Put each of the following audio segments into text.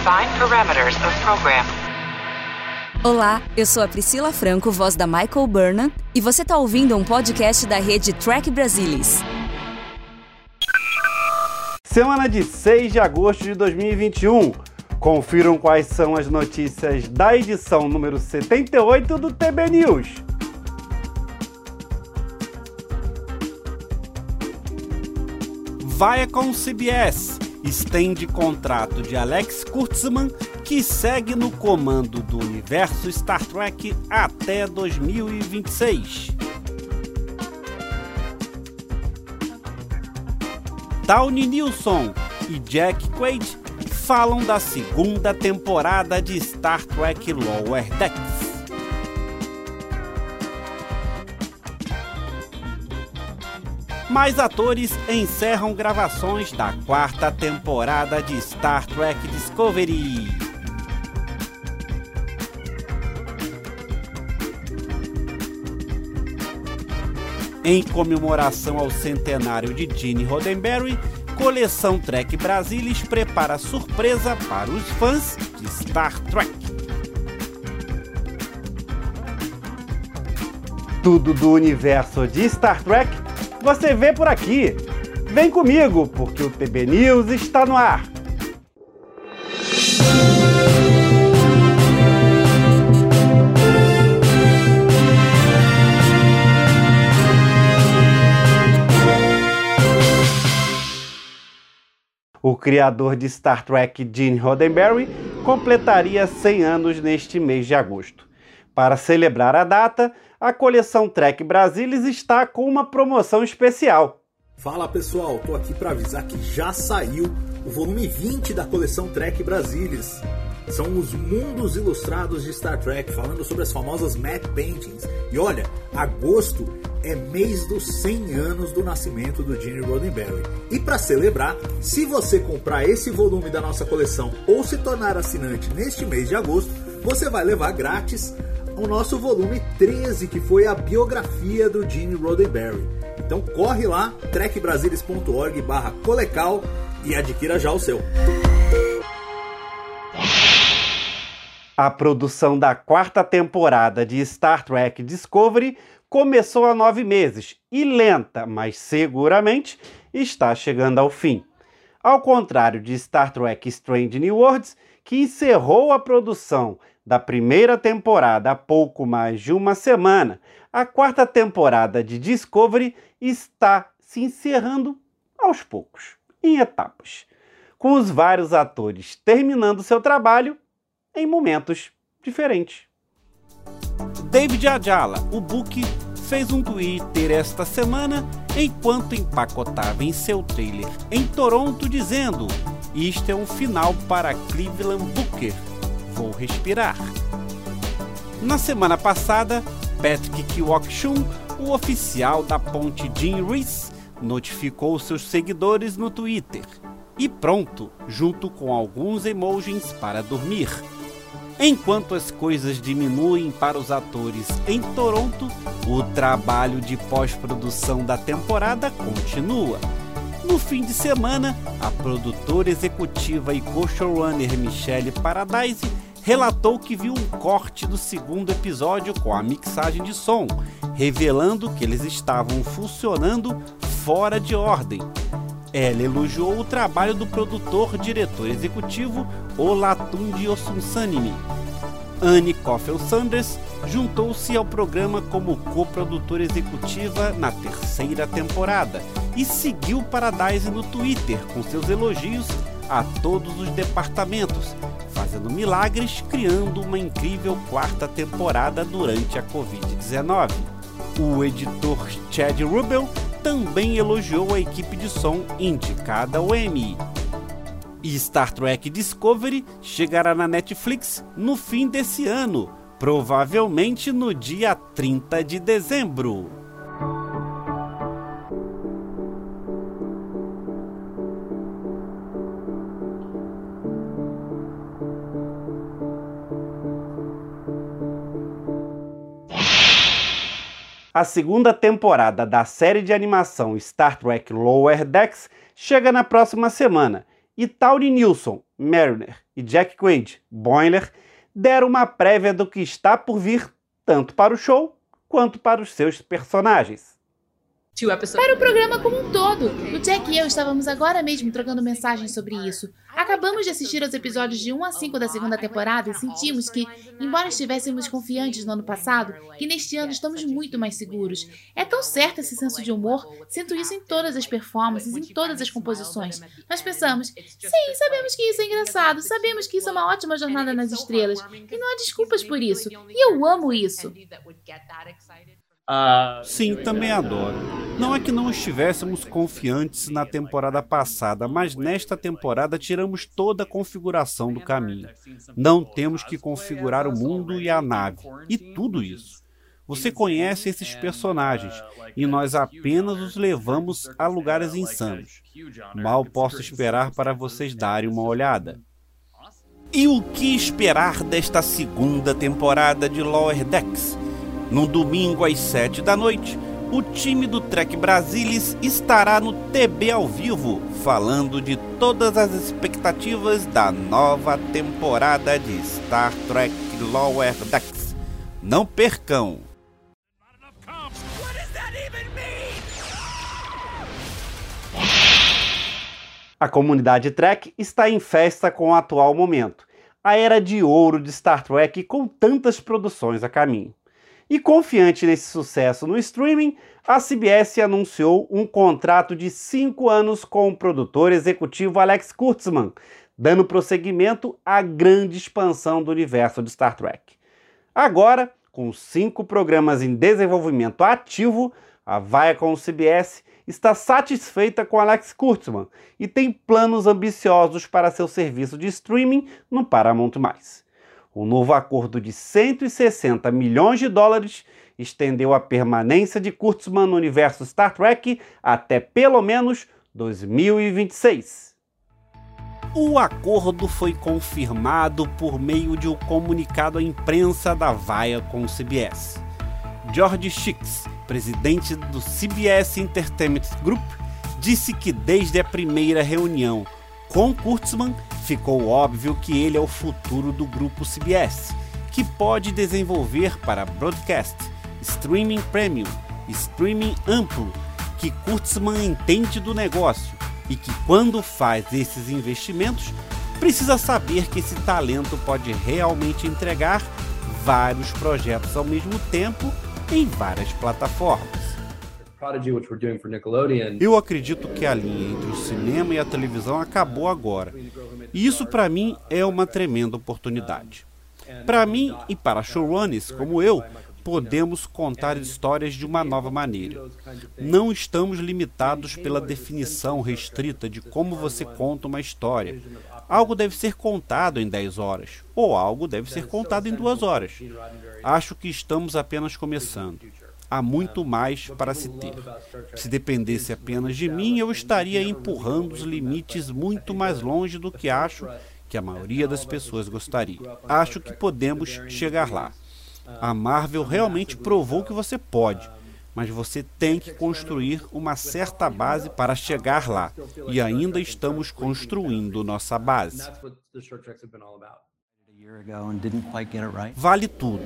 Define parameters of program. Olá, eu sou a Priscila Franco, voz da Michael Burnham, e você está ouvindo um podcast da rede Track Brasilis. Semana de 6 de agosto de 2021. Confiram quais são as notícias da edição número 78 do TB News. Viacom CBS estende contrato de Alex Kurtzman, que segue no comando do universo Star Trek até 2026. Downey Nilsson e Jack Quaid falam da segunda temporada de Star Trek Lower Decks. Mais atores encerram gravações da quarta temporada de Star Trek Discovery. Em comemoração ao centenário de Gene Roddenberry, Coleção Trek Brasilis prepara surpresa para os fãs de Star Trek. Tudo do universo de Star Trek você vê por aqui. Vem comigo, porque o TB News está no ar. O criador de Star Trek, Gene Roddenberry, completaria 100 anos neste mês de agosto. Para celebrar a data, a coleção Trek Brasilis está com uma promoção especial. Fala pessoal, tô aqui para avisar que já saiu o volume 20 da coleção Trek Brasilis. São os mundos ilustrados de Star Trek, falando sobre as famosas map paintings. E olha, agosto é mês dos 100 anos do nascimento do Gene Roddenberry. E para celebrar, se você comprar esse volume da nossa coleção ou se tornar assinante neste mês de agosto, você vai levar grátis o nosso volume 13, que foi a biografia do Gene Roddenberry. Então corre lá, trekbrasilis.org barra colecal e adquira já o seu. A produção da quarta temporada de Star Trek Discovery começou há nove meses e lenta, mas seguramente está chegando ao fim. Ao contrário de Star Trek Strange New Worlds, que encerrou a produção da primeira temporada há pouco mais de uma semana, a quarta temporada de Discovery está se encerrando aos poucos, em etapas, com os vários atores terminando seu trabalho em momentos diferentes. David Ajala, o Book, fez um Twitter esta semana enquanto empacotava em seu trailer em Toronto, dizendo: Isto é um final para Cleveland Booker vou respirar. Na semana passada, Patrick Kiwok-chun, o oficial da ponte Jim Reese, notificou seus seguidores no Twitter. E pronto, junto com alguns emojis para dormir. Enquanto as coisas diminuem para os atores em Toronto, o trabalho de pós-produção da temporada continua. No fim de semana, a produtora executiva e co-showrunner Michelle Paradise relatou que viu um corte do segundo episódio com a mixagem de som, revelando que eles estavam funcionando fora de ordem. Ela elogiou o trabalho do produtor diretor executivo Olatunji Osunsanimi. Anne Coffel Sanders juntou-se ao programa como coprodutora executiva na terceira temporada e seguiu Paradise no Twitter com seus elogios a todos os departamentos, fazendo milagres, criando uma incrível quarta temporada durante a Covid-19. O editor Chad Rubel também elogiou a equipe de som indicada ao Emmy. E Star Trek Discovery chegará na Netflix no fim desse ano, provavelmente no dia 30 de dezembro. A segunda temporada da série de animação Star Trek Lower Decks chega na próxima semana e Tawny Nilsson, Mariner, e Jack Quaid, Boiler, deram uma prévia do que está por vir tanto para o show quanto para os seus personagens. Para o programa como um todo. O Jack e eu estávamos agora mesmo trocando mensagens sobre isso. Acabamos de assistir aos episódios de 1 a 5 da segunda temporada e sentimos que, embora estivéssemos confiantes no ano passado, que neste ano estamos muito mais seguros. É tão certo esse senso de humor, sinto isso em todas as performances, em todas as composições. Nós pensamos, sim, sabemos que isso é engraçado, sabemos que isso é uma ótima jornada nas estrelas, e não há desculpas por isso. E eu amo isso. Sim, também adoro. Não é que não estivéssemos confiantes na temporada passada, mas nesta temporada tiramos toda a configuração do caminho. Não temos que configurar o mundo e a nave, e tudo isso. Você conhece esses personagens e nós apenas os levamos a lugares insanos. Mal posso esperar para vocês darem uma olhada. E o que esperar desta segunda temporada de Lower Decks? No domingo às 7 da noite, o time do Trek Brasilis estará no TB ao vivo, falando de todas as expectativas da nova temporada de Star Trek Lower Decks. Não percam! A comunidade Trek está em festa com o atual momento, a era de ouro de Star Trek com tantas produções a caminho. E confiante nesse sucesso no streaming, a CBS anunciou um contrato de cinco anos com o produtor executivo Alex Kurtzman, dando prosseguimento à grande expansão do universo de Star Trek. Agora, com cinco programas em desenvolvimento ativo, a Viacom CBS está satisfeita com Alex Kurtzman e tem planos ambiciosos para seu serviço de streaming no Paramount+. O novo acordo de 160 milhões de dólares estendeu a permanência de Kurtzman no universo Star Trek até pelo menos 2026. O acordo foi confirmado por meio de um comunicado à imprensa da Viacom CBS. George Shix, presidente do CBS Entertainment Group, disse que desde a primeira reunião com Kurtzman, ficou óbvio que ele é o futuro do grupo CBS, que pode desenvolver para broadcast, streaming premium, streaming amplo, que Kurtzman entende do negócio e que quando faz esses investimentos, precisa saber que esse talento pode realmente entregar vários projetos ao mesmo tempo em várias plataformas. Eu acredito que a linha entre o cinema e a televisão acabou agora. E isso para mim é uma tremenda oportunidade. Para mim e para showrunners como eu, podemos contar histórias de uma nova maneira. Não estamos limitados pela definição restrita de como você conta uma história. Algo deve ser contado em 10 horas, ou algo deve ser contado em 2 horas. Acho que estamos apenas começando há muito mais para se ter. Se dependesse apenas de mim, eu estaria empurrando os limites muito mais longe do que acho que a maioria das pessoas gostaria. Acho que podemos chegar lá. A Marvel realmente provou que você pode, mas você tem que construir uma certa base para chegar lá. E ainda estamos construindo nossa base. Vale tudo,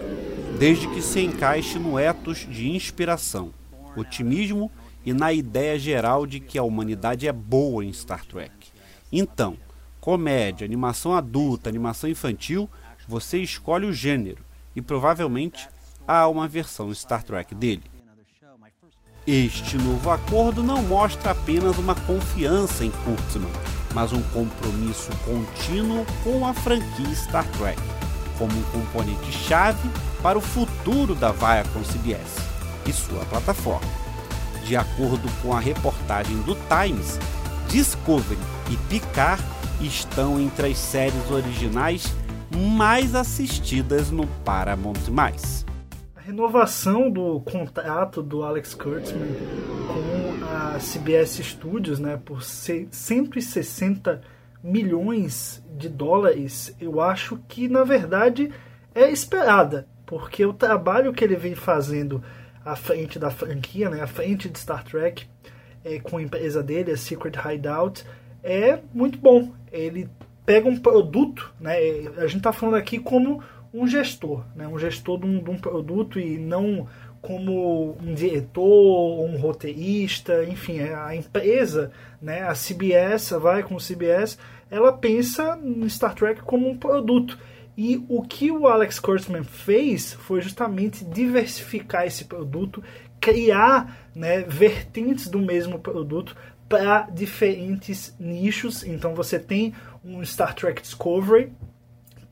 desde que se encaixe no ethos de inspiração, otimismo e na ideia geral de que a humanidade é boa em Star Trek. Então, comédia, animação adulta, animação infantil, você escolhe o gênero e provavelmente há uma versão Star Trek dele. Este novo acordo não mostra apenas uma confiança em Kurtzman, mas um compromisso contínuo com a franquia Star Trek, como um componente chave para o futuro da Viacom CBS e sua plataforma. De acordo com a reportagem do Times, Discovery e Picard estão entre as séries originais mais assistidas no Paramount+ renovação do contrato do Alex Kurtzman com a CBS Studios, né, por 160 milhões de dólares, eu acho que na verdade é esperada, porque o trabalho que ele vem fazendo à frente da franquia, né, à frente de Star Trek, é, com a empresa dele, a Secret Hideout, é muito bom. Ele pega um produto, né? A gente está falando aqui como um gestor, né? Um gestor de um, de um produto e não como um diretor, um roteirista, enfim, a empresa, né, a CBS, vai com o CBS, ela pensa no Star Trek como um produto. E o que o Alex Kurtzman fez foi justamente diversificar esse produto, criar né, vertentes do mesmo produto para diferentes nichos. Então você tem um Star Trek Discovery,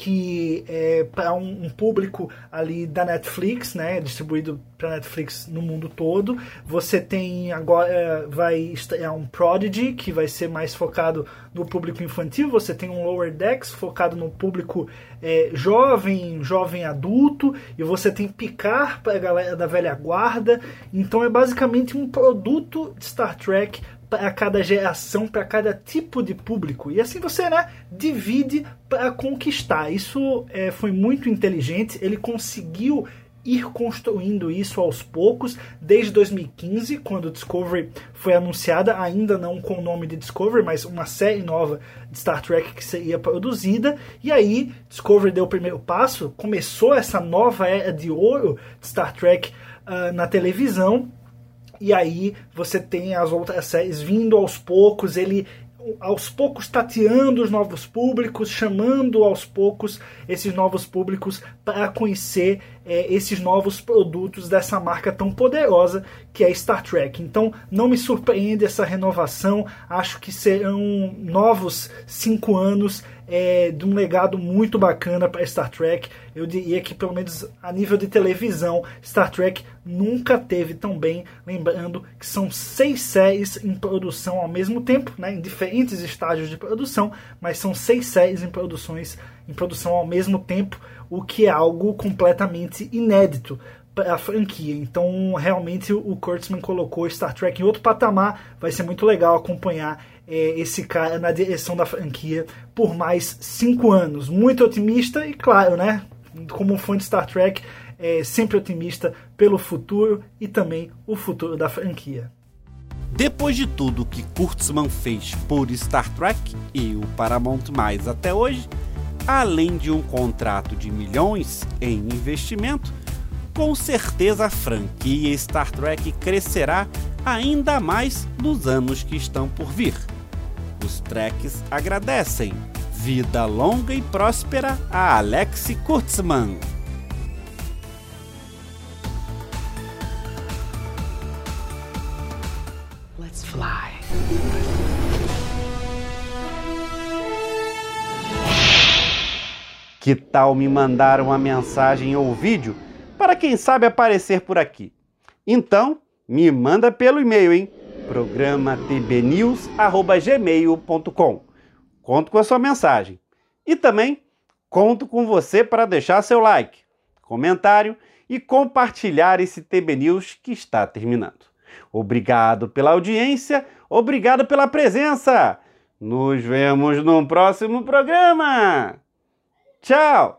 que é para um, um, público ali da Netflix, né, distribuído para Netflix no mundo todo. Você tem agora vai estrear um Prodigy que vai ser mais focado no público infantil. Você tem um Lower Decks focado no público é, jovem, jovem adulto, e você tem Picar para a galera da velha guarda. Então é basicamente um produto de Star Trek para cada geração, para cada tipo de público. E assim você né, divide para conquistar. Isso é, foi muito inteligente. Ele conseguiu ir construindo isso aos poucos, desde 2015, quando Discovery foi anunciada, ainda não com o nome de Discovery, mas uma série nova de Star Trek que seria produzida. E aí, Discovery deu o primeiro passo, começou essa nova era de ouro de Star Trek uh, na televisão e aí você tem as outras séries vindo aos poucos, ele aos poucos tateando os novos públicos, chamando aos poucos esses novos públicos para conhecer é, esses novos produtos dessa marca tão poderosa que é Star Trek. Então não me surpreende essa renovação, acho que serão novos cinco anos é, de um legado muito bacana para Star Trek. Eu diria que, pelo menos a nível de televisão, Star Trek nunca teve tão bem. Lembrando que são seis séries em produção ao mesmo tempo, né, em diferentes estágios de produção, mas são seis séries em, produções, em produção ao mesmo tempo, o que é algo completamente inédito para a franquia. Então, realmente, o Kurtzman colocou Star Trek em outro patamar. Vai ser muito legal acompanhar é, esse cara na direção da franquia por mais cinco anos. Muito otimista e, claro, né? Como fã de Star Trek, é sempre otimista pelo futuro e também o futuro da franquia. Depois de tudo que Kurtzman fez por Star Trek e o Paramount Mais até hoje, além de um contrato de milhões em investimento, com certeza a franquia Star Trek crescerá ainda mais nos anos que estão por vir. Os Treks agradecem. Vida longa e próspera a Alex Kurtzman. Let's fly. Que tal me mandar uma mensagem ou vídeo para quem sabe aparecer por aqui? Então, me manda pelo e-mail, hein? programa tbnews@gmail.com. Conto com a sua mensagem. E também conto com você para deixar seu like, comentário e compartilhar esse TB News que está terminando. Obrigado pela audiência, obrigado pela presença. Nos vemos no próximo programa. Tchau!